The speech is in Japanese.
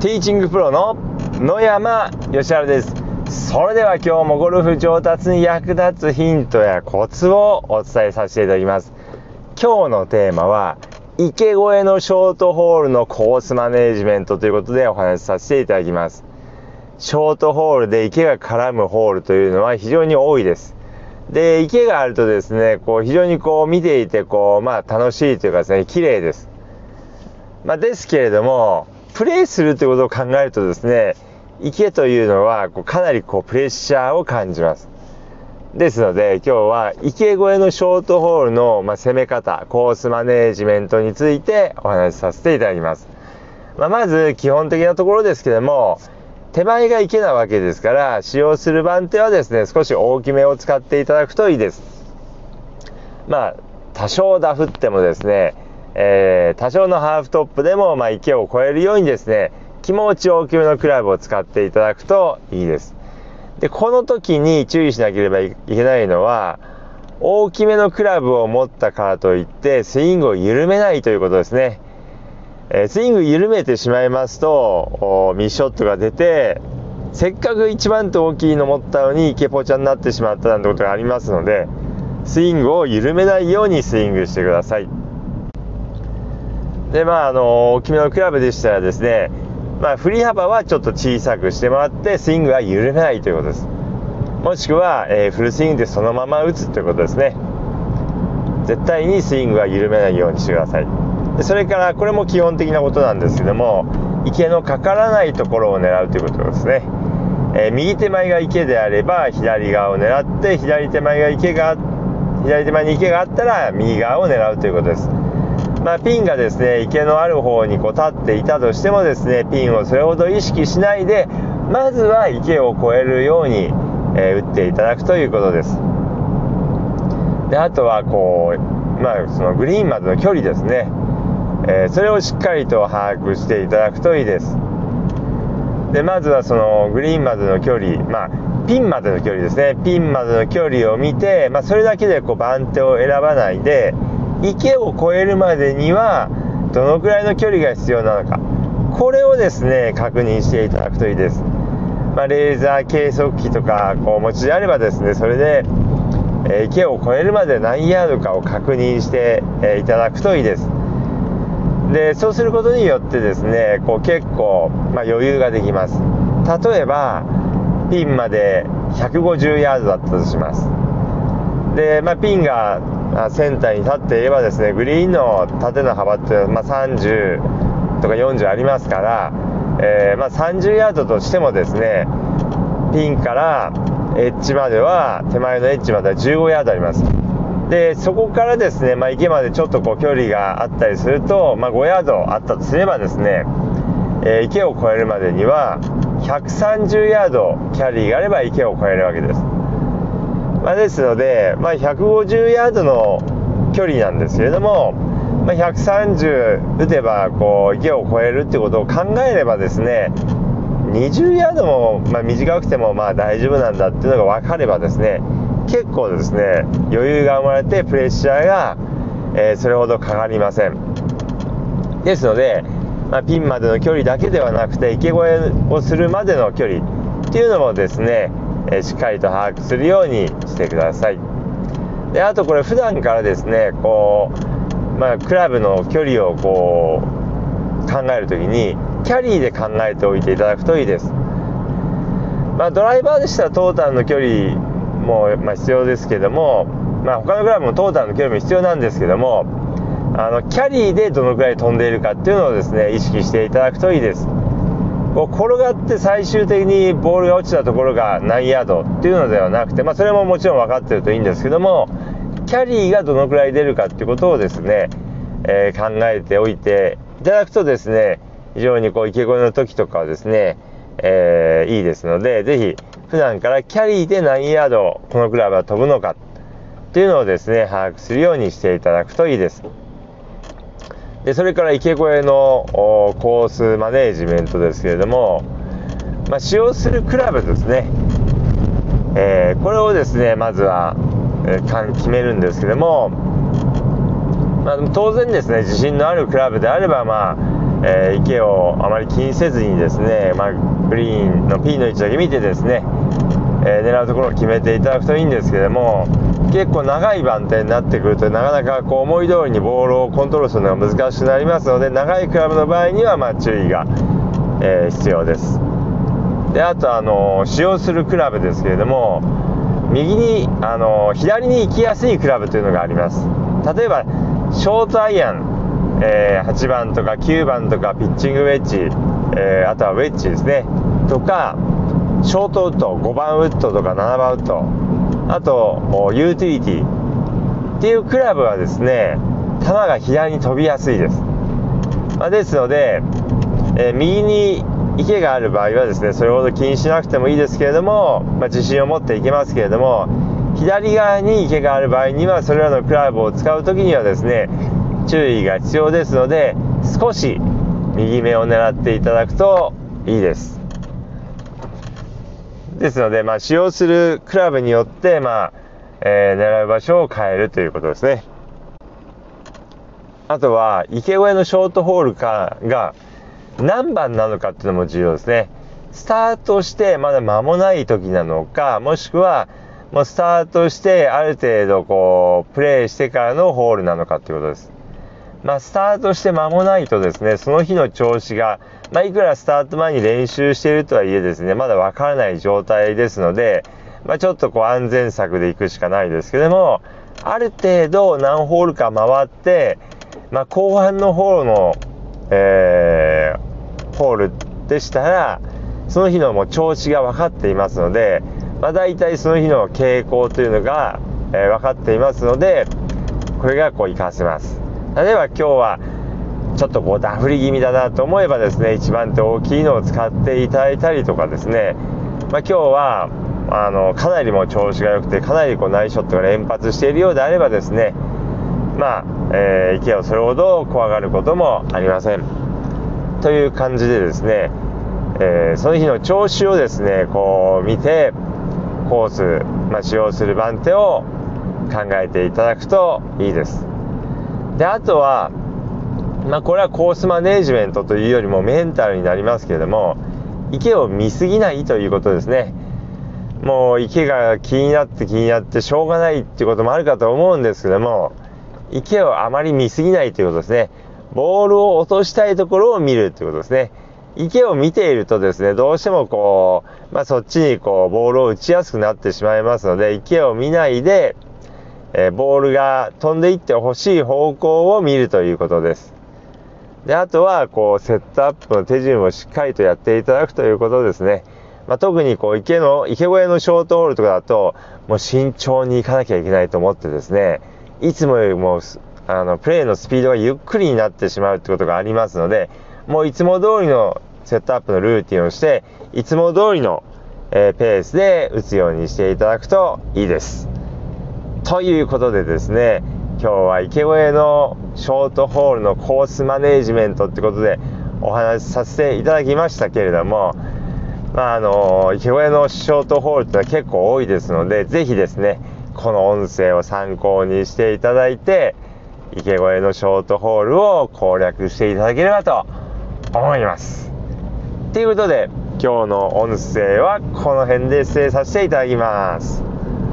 ティーチングプロの野山義晴です。それでは今日もゴルフ上達に役立つヒントやコツをお伝えさせていただきます。今日のテーマは池越えのショートホールのコースマネージメントということでお話しさせていただきます。ショートホールで池が絡むホールというのは非常に多いです。で池があるとですねこう非常にこう見ていてこうまあ楽しいというかですね綺麗です。まあ、ですけれどもプレーするということを考えるとですね池というのはこうかなりこうプレッシャーを感じます。ですので今日は池越えのショートホールの、ま、攻め方コースマネージメントについてお話しさせていただきます、まあ、まず基本的なところですけども手前が池なわけですから使用する番手はですね少し大きめを使っていただくといいです。まあ多少ダフってもですねえー、多少のハーフトップでも、まあ、池を越えるようにですね、気持ち大きめのクラブを使っていただくといいです。で、この時に注意しなければいけないのは、大きめのクラブを持ったからといって、スイングを緩めないということですね。えー、スイング緩めてしまいますと、ミッショットが出て、せっかく一番と大きいの持ったのに池ポチャになってしまったなんてことがありますので、スイングを緩めないようにスイングしてください。で、まあ、あの、大きめのクラブでしたらですね、まあ、振り幅はちょっと小さくしてもらって、スイングは緩めないということです。もしくは、えー、フルスイングでそのまま打つということですね。絶対にスイングは緩めないようにしてください。でそれから、これも基本的なことなんですけども、池のかからないところを狙うということですね。えー、右手前が池であれば、左側を狙って、左手前が池が、左手前に池があったら、右側を狙うということです。まあ、ピンがですね池のある方にこう立っていたとしてもですねピンをそれほど意識しないでまずは池を越えるように、えー、打っていただくということです。であとはこうまあそのグリーンまでの距離ですね、えー、それをしっかりと把握していただくといいです。でまずはそのグリーンまでの距離まあピンまでの距離ですね。ピンまでの距離を見て、まあ、それだけでこう番手を選ばないで池を越えるまでにはどのくらいの距離が必要なのか。これをですね確認していただくといいです、まあ、レーザー計測器とかこうお持ちであればですねそれで、え池を越えるまで何ヤードかを確認して、えいただくといいです。でそうすることによってですねこう結構、まあ、余裕ができます。例えばピンまで150ヤードだったとします。で、まあ、ピンがあセンターに立っていればですねグリーンの縦の幅って、まあ、30とか40ありますから、えー、まあ、30ヤードとしてもですねピンからエッジまでは手前のエッジまでは15ヤードあります。でそこからですね、まあ、池までちょっとこう距離があったりすると、ま、5ヤードあったとすればですね、えー、池を越えるまでには130ヤードキャリーがあれば池を越えるわけです。まあ、ですので、まあ、150ヤードの距離なんですけれども、まあ、130打てばこう池を越えるってことを考えればですね20ヤードも、ま、短くてもまあ大丈夫なんだっていうのが分かればですね結構ですね余裕が生まれてプレッシャーが、えー、それほどかかりません。ですので、まあ、ピンまでの距離だけではなくて池越えをするまでの距離っていうのもですねえしっかりと把握するようにしてください。であとこれ普段からですねこうまあクラブの距離をこう考える時にキャリーで考えておいていただくといいです。まあドライバーでしたらトータルの距離も、まあ、必要ですけどもまあ他のクラブもトータルの距離も必要なんですけどもあのキャリーでどのくらい飛んでいるかっていうのをですね意識していただくといいです。こう転がって最終的にボールが落ちたところが何ヤードっていうのではなくて、まあ、それももちろん分かってるといいんですけどもキャリーがどのくらい出るかっていうことをですね、えー、考えておいていただくとですね非常にこう池越えの時とかはですね、えー、いいですのでぜひ普段からキャリーで何ヤードこのクラブは飛ぶのかっていうのをですね把握するようにしていただくといいです。でそれから池越えのコースマネージメントですけれども、まあ、使用するクラブですね、えー、これをですねまずは、えー、決めるんですけども、まあ、当然ですね自信のあるクラブであればまあ、えー、池をあまり気にせずにですね、まあ、グリーンのピンの位置だけ見てですね、えー、狙うところを決めていただくといいんですけども結構長い番手になってくるとなかなかこう思い通りにボールをコントロールするのが難しくなりますので長いクラブの場合にはま注意が、えー、必要です。であとあの使用するクラブですけれども右にあの左に行きやすいクラブというのがあります。例えばショートアイアンえー、8番とか9番とかピッチングウェッジ、えー、あとはウェッジですね。とかショートウッド5番ウッドとか7番ウッド。あとユーティリティ。っていうクラブはですね球が左に飛びやすいです、まあ、ですので、えー、右に池がある場合はですねそれほど気にしなくてもいいですけれども、まあ、自信を持っていけますけれども左側に池がある場合にはそれらのクラブを使う時にはですね注意が必要ですので少し右目を狙っていただくといいです。ですので、まあ、使用するクラブによって、まあえー、狙う場所を変えるということですね。あとは池越えのショートホールかが何番なのかっていうのも重要ですね。スタートしてまだ間もない時なのかもしくはもうスタートしてある程度こうプレーしてからのホールなのかっていうことです。まあ、スタートして間もないとですね、その日の調子が、まあ、いくらスタート前に練習しているとはいえですね、まだわからない状態ですので、まあ、ちょっとこう安全策で行くしかないですけども、ある程度何ホールか回って、まあ、後半のホールの、えー、ホールでしたら、その日のもう調子が分かっていますので、まあ、大体その日の傾向というのが、えー、分かっていますので、これがこう活かせます。例えば今日はちょっとこうダフり気味だなと思えばですね一番手大きいのを使っていただいたりとかですね、まあ、今日はあのかなりも調子が良くてかなりこうナイスショットが連発しているようであればですね。まあ、えー、池をそれほど怖がることもありません。という感じでですね、えー、その日の調子をですねこう見てコース、まあ、使用する番手を考えていただくといいです。で、あとは、まあ、これはコースマネージメントというよりもメンタルになりますけれども、池を見すぎないということですね。もう池が気になって気になってしょうがないっていうこともあるかと思うんですけども、池をあまり見すぎないということですね。ボールを落としたいところを見るということですね。池を見ているとですね、どうしてもこう、まあ、そっちにこう、ボールを打ちやすくなってしまいますので、池を見ないで、えボールが飛んでいってほしい方向を見るということです。で、あとは、こう、セットアップの手順をしっかりとやっていただくということですね。まあ、特にこう、池の、池越えのショートホールとかだと、もう慎重に行かなきゃいけないと思ってですね、いつもよりも、あの、プレーのスピードがゆっくりになってしまうってことがありますので、もういつも通りのセットアップのルーティンをして、いつも通りの、えー、ペースで打つようにしていただくといいです。ということでですね、今日は池越えのショートホールのコースマネージメントってことでお話しさせていただきましたけれども、まあ、あの、池越えのショートホールってのは結構多いですので、ぜひですね、この音声を参考にしていただいて、池越えのショートホールを攻略していただければと思います。ということで、今日の音声はこの辺で失礼させていただきます。